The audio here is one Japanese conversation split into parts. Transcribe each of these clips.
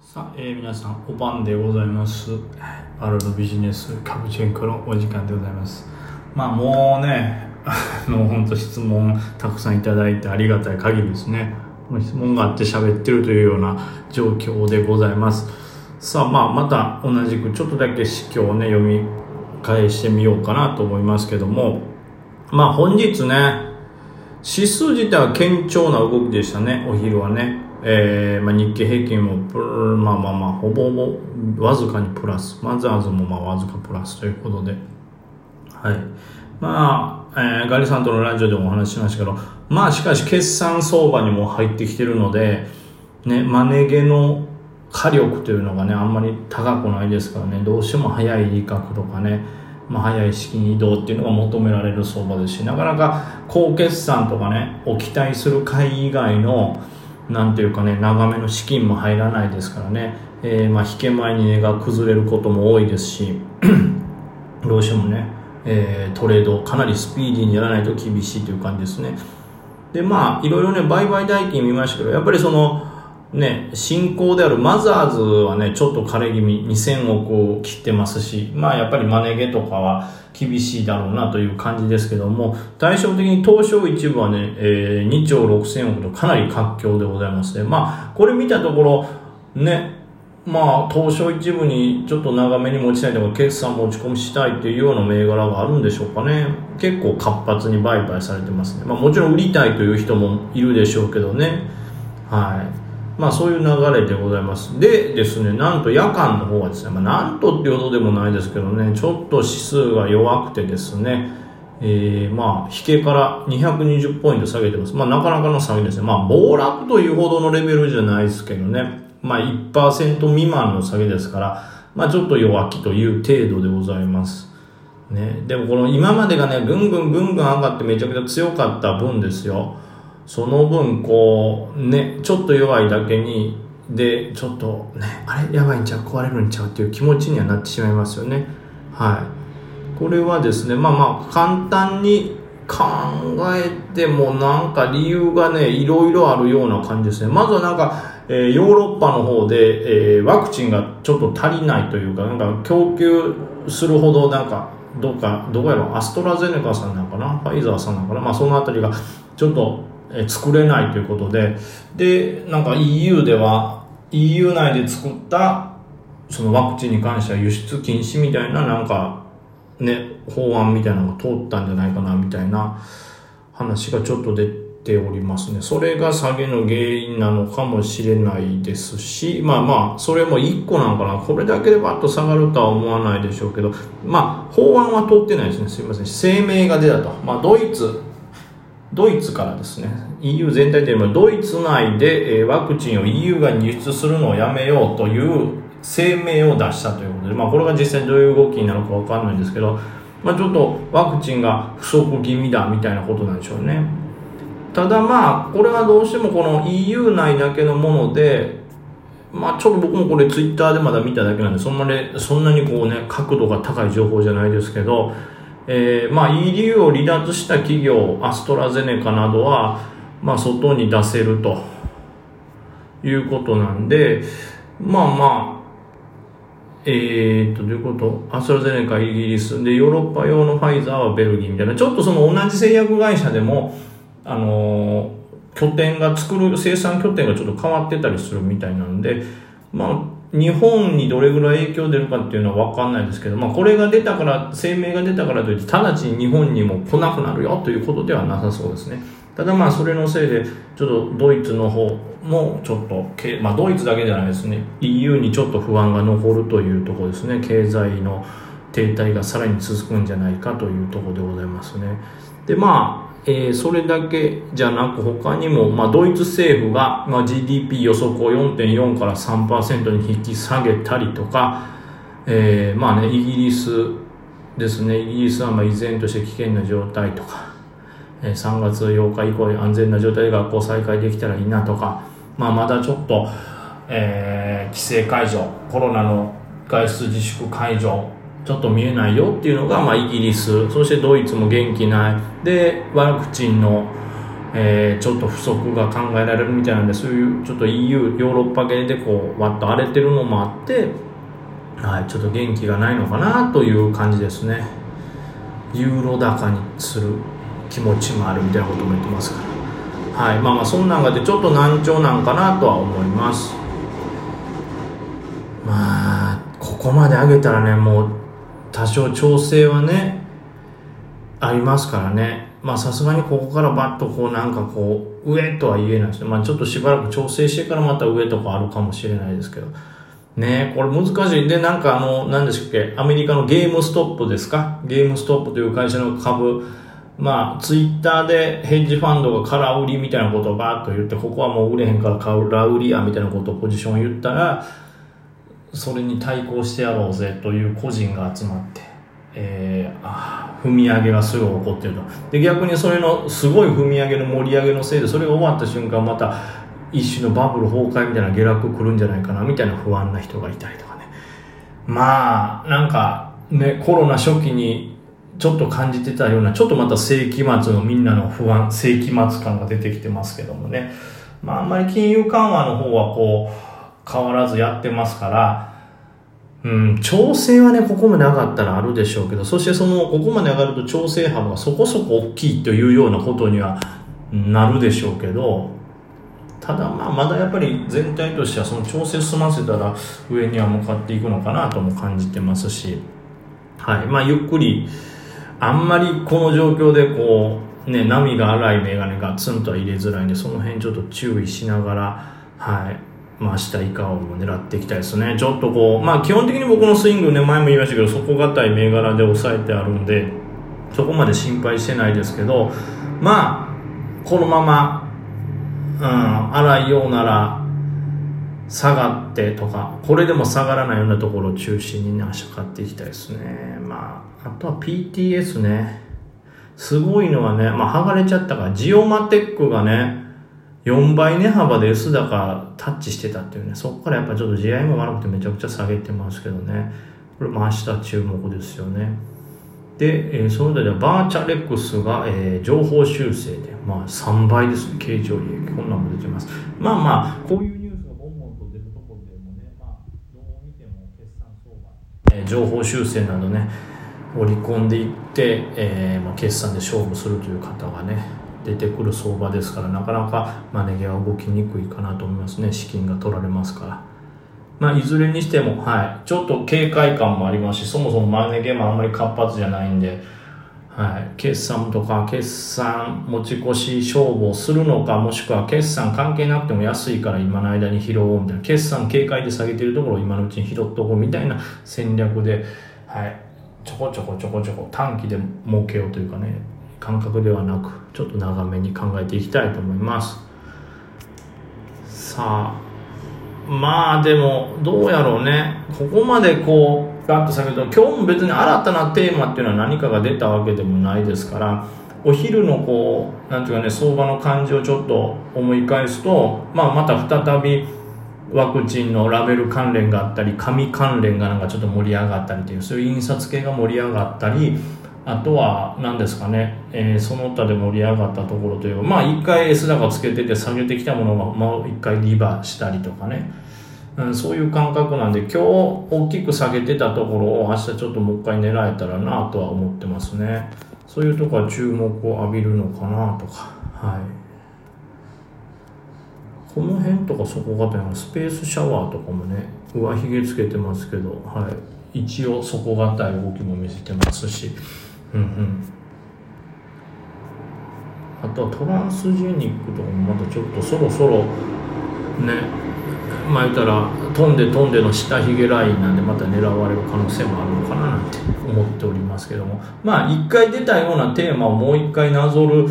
さあ、えー、皆さん、お晩でございます。ワールドビジネスカプチェンコのお時間でございます。まあ、もうね、あの、本当質問たくさんいただいてありがたい限りですね。質問があって喋ってるというような状況でございます。さあ、まあ、また同じくちょっとだけ指標をね、読み返してみようかなと思いますけども、まあ、本日ね、指数自体は堅調な動きでしたね、お昼はね。えーまあ、日経平均もまあまあまあほぼほぼわずかにプラス。マザーズもまあわずかプラスということで。はい。まあ、えーガリさんとのラジオでもお話ししましたけどまあしかし決算相場にも入ってきてるのでねマネゲの火力というのがねあんまり高くないですからね。どうしても早い利確とかねまあ、早い資金移動っていうのが求められる相場ですしなかなか高決算とかねを期待する会以外のなんていうかね長めの資金も入らないですからね、えーまあ引け前に値が崩れることも多いですし どうしてもね、えートレードかなりスピーディーにやらないと厳しいという感じですね。でまあいろいろね売買代金見ましたけどやっぱりそのね新興であるマザーズはねちょっと枯れ気味2000億を切ってますしまあやっぱりマネゲとかは厳しいだろうなという感じですけども対照的に東証一部はね、えー2兆6000億とかなり活況でございますねまあこれ見たところねまあ東証一部にちょっと長めに持ちたいとか決算持ち込みしたいというような銘柄があるんでしょうかね。結構活発に売買されてますね、まあ、もちろん売りたいという人もいるでしょうけどね。はい。まあそういう流れでございます。でですね、なんと夜間の方はですね、まあなんとっていうほどでもないですけどね、ちょっと指数が弱くてですね、えー、まあ引けから220ポイント下げてます。まあなかなかの下げですね。まあ暴落というほどのレベルじゃないですけどね、まあ1%未満の下げですから、まあちょっと弱気という程度でございます。ね、でもこの今までがね、ぐんぐんぐんぐん上がってめちゃくちゃ強かった分ですよ。その分こうねちょっと弱いだけにでちょっとねあれ？やばいんちゃう？壊れるんちゃう？っていう気持ちにはなってしまいますよね。はい。これはですねまあまあ簡単に考えてもなんか理由がねいろいろあるような感じですね。まずはなんか、えーヨーロッパの方で、えーワクチンがちょっと足りないというかなんか供給するほどなんかどうかどこやろアストラゼネカさんなんかな？ファイザーさんなんかな？まあそのあたりがちょっと作れないということで。でなんか EU では EU 内で作ったそのワクチンに関しては輸出禁止みたいななんかね法案みたいなのが通ったんじゃないかなみたいな話がちょっと出ておりますね。それが下げの原因なのかもしれないですしまあまあそれも1個なのかな。これだけでバッと下がるとは思わないでしょうけどまあ法案は通ってないですね。すいません。声明が出たと。まあドイツドイツからですね。EU 全体で言えばドイツ内で、ワクチンを EU が輸出するのをやめようという声明を出したということで、まあ、これが実際どういう動きになるかわかんないんですけど、まあ、ちょっとワクチンが不足気味だみたいなことなんでしょうね。ただまあこれはどうしてもこの EU 内だけのものでまあちょっと僕もこれツイッターでまだ見ただけなんでそんなにそんなにこうね角度が高い情報じゃないですけどえーまあ、EU を離脱した企業アストラゼネカなどは、まあ、外に出せるということなんでまあまあえー、っとどういうこと？アストラゼネカイギリス。でヨーロッパ用のファイザーはベルギーみたいな。ちょっとその同じ製薬会社でもあのー拠点が作る生産拠点がちょっと変わってたりするみたいなんでまあ日本にどれぐらい影響出るかっていうのは分かんないですけど、まあ、これが出たから声明が出たからといって直ちに日本にも来なくなるよということではなさそうですね。ただまあそれのせいでちょっとドイツの方もちょっとけ、まあ、ドイツだけじゃないですね。EU にちょっと不安が残るというところですね。経済の停滞がさらに続くんじゃないかというところでございますね。でまあえーそれだけじゃなく他にも、まあ、ドイツ政府が、まあ、GDP 予測を4.4から3%に引き下げたりとか、えーまあね、イギリスですね。イギリスはまあ依然として危険な状態とか、えー3月8日以降に安全な状態で学校再開できたらいいなとか、まあ、まだちょっと、えー規制解除コロナの外出自粛解除ちょっと見えないよっていうのが、まあ、イギリス。そしてドイツも元気ない。でワクチンの、えー、ちょっと不足が考えられるみたいなんでそういうちょっと EU ヨーロッパ系でこうわっと荒れてるのもあって、はい、ちょっと元気がないのかなという感じですね。ユーロ高にする気持ちもあるみたいなことも言ってます。からはいまあまあそんなんがでちょっと難聴なんかなとは思います。まあここまで上げたらねもう多少調整はねありますからね。まあさすがにここからバッとこうなんかこう上とは言えないですね。まあちょっとしばらく調整してからまた上とかあるかもしれないですけど。ねこれ難しい。でなんかあの何でしたっけ？アメリカのゲームストップですか？ゲームストップという会社の株。まあ、ツイッターでヘッジファンドが空売りみたいなことをバーッと言って、ここはもう売れへんから空売りやみたいなことをポジションを言ったら、それに対抗してやろうぜという個人が集まって、えー、あ踏み上げがすぐ起こってると。で、逆にそれのすごい踏み上げの盛り上げのせいで、それが終わった瞬間また一種のバブル崩壊みたいな下落来るんじゃないかなみたいな不安な人がいたりとかね。まあ、なんかね、コロナ初期にちょっと感じてたような、ちょっとまた世紀末のみんなの不安、世紀末感が出てきてますけどもね。まあ、あんまり金融緩和の方はこう、変わらずやってますから、うん、調整はね、ここまで上がったらあるでしょうけど、そしてその、ここまで上がると調整幅がそこそこ大きいというようなことにはなるでしょうけど、ただまあまだやっぱり全体としてはその調整済ませたら上には向かっていくのかなとも感じてますし、はい。まあゆっくり、あんまりこの状況でこう、ね、波が荒いメガネがツンとは入れづらいんで、その辺ちょっと注意しながら、はい。まあ、明日以下を狙っていきたいですね。ちょっとこう、まあ、基本的に僕のスイングね、前も言いましたけど、底堅い銘柄で抑えてあるんで、そこまで心配してないですけど、まあ、このまま、うん、荒いようなら、下がってとか、これでも下がらないようなところを中心にね、明日買っていきたいですね。まあ、あとは PTS ね。すごいのはね、まあ、剥がれちゃったから、ジオマテックがね、4倍値幅で S 高タッチしてたっていうね、そこからやっぱちょっと地合も悪くてめちゃくちゃ下げてますけどね。これも明日注目ですよね。で、えー、その他ではバーチャレックスが、えー、情報修正で、まあ3倍ですね、経常利益。こんなんも出てます。まあまあ、こういうニュースがボンボンと出るところでもね、まあ、どう見ても決算相場、えー、情報修正などね、織り込んでいって、えーまあ、決算で勝負するという方がね、出てくる相場ですからなかなかマネ毛は動きにくいかなと思いますね。資金が取られますから。まあいずれにしてもはい。ちょっと警戒感もありますしそもそもマネ毛もあんまり活発じゃないんではい、決算とか決算持ち越し勝負をするのかもしくは決算関係なくても安いから今の間に拾おうみたいな。決算警戒で下げてるところを今のうちに拾っとこうみたいな戦略で、はい、ちょこちょこちょこちょこ短期で儲けようというかね。感覚ではなくちょっと長めに考えていきたいと思います。さあまあでもどうやろうね。ここまでこうガッと下げると今日も別に新たなテーマっていうのは何かが出たわけでもないですからお昼のこうなんていうかね相場の感じをちょっと思い返すと、まあ、また再びワクチンのラベル関連があったり紙関連がなんかちょっと盛り上がったりというそういう印刷系が盛り上がったりあとは何ですかね、えー、その他で盛り上がったところというか、まあ一回 S 高つけてて下げてきたものがもう一回リバーしたりとかね、うん、そういう感覚なんで今日大きく下げてたところを明日ちょっともう一回狙えたらなとは思ってますね。そういうとこは注目を浴びるのかなとか、はい。この辺とかそこがスペースシャワーとかもね、上髭つけてますけど、はい。一応底堅い動きも見せてますし、うんうん。あとはトランスジェニックとかもまたちょっとそろそろねまあ言ったら飛んで飛んでの下髭ラインなんでまた狙われる可能性もあるのかななんて思っておりますけども。まあ一回出たようなテーマをもう一回なぞる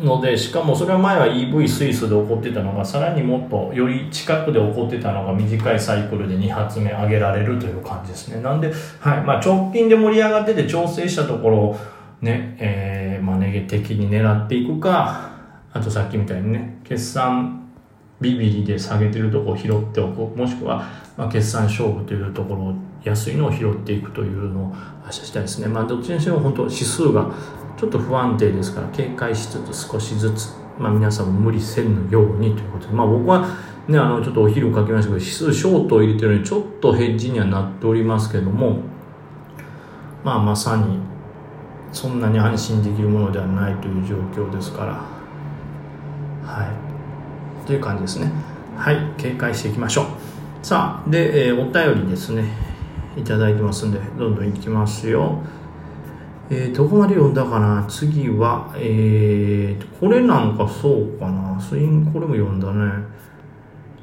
のでしかもそれは前は EV スイスで起こってたのがさらにもっとより近くで起こってたのが短いサイクルで2発目上げられるという感じですね。なんで、はいまあ、直近で盛り上がってて調整したところをね、えー、まあ、ネゲ的に狙っていくかあとさっきみたいにね決算ビビリで下げてるとこを拾っておくもしくは、まあ、決算勝負というところを安いのを拾っていくというのを明日したいですね。まあどっちにしても本当指数がちょっと不安定ですから警戒しつつ少しずつ、まあ、皆さんも無理せぬようにということで、まあ、僕はねあのちょっとお昼かけましたけど指数ショートを入れてるのにちょっとヘッジにはなっておりますけどもまあまさにそんなに安心できるものではないという状況ですからはい。という感じですね。はい。警戒していきましょう。さあで、えー、お便りですね。いただいてますんでどんどんいきますよ。えー、どこまで読んだかな？次は、えー、これなんかそうかな？スインこれも読んだね。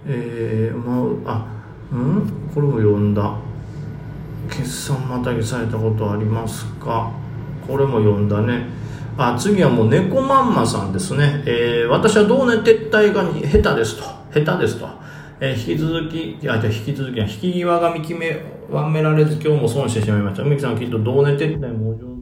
えー、まあ、あ、うん？これも読んだ。決算またぎされたことありますか？これも読んだね。あ次はもう猫まんまさんですね、えー、私は同年撤退が下手ですと。下手ですと、えー、引き続きあじゃ引き続き引き際が見決めわめられず今日も損してしまいました。梅木さんきっと同年撤退もお上手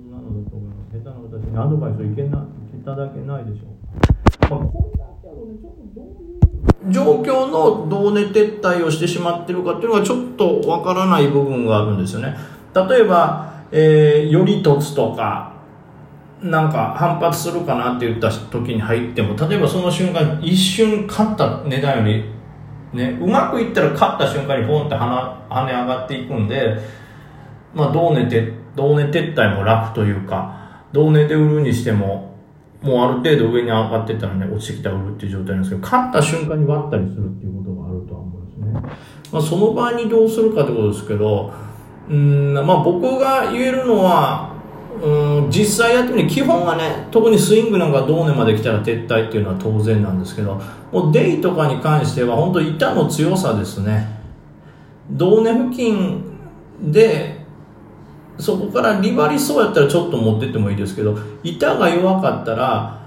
アドバイスをいけないただけないでしょうか、まあ、これだけはねちょっとどういう状況の同値撤退をしてしまってるかっていうのがちょっとわからない部分があるんですよね。例えばえー、より凸とか、なんか反発するかなって言った時に入っても、例えばその瞬間、一瞬勝った値段より、ね、うまくいったら勝った瞬間にポンって跳ね上がっていくんで、まあ、同値て、同値撤退も楽というか、同値で売るにしても、もうある程度上に上がってたらね、落ちてきたら売るっていう状態なんですけど、勝った瞬間に割ったりするっていうことがあるとは思うんですね。まあ、その場合にどうするかってことですけど、うんまあ、僕が言えるのはうん実際やってみる基本はね特にスイングなんか同年まで来たら撤退っていうのは当然なんですけどもうデイとかに関しては本当板の強さですね同年付近でそこからリバリそうやったらちょっと持ってってもいいですけど板が弱かったら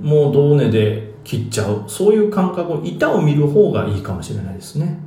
もう銅ねで切っちゃう。そういう感覚を板を見る方がいいかもしれないですね。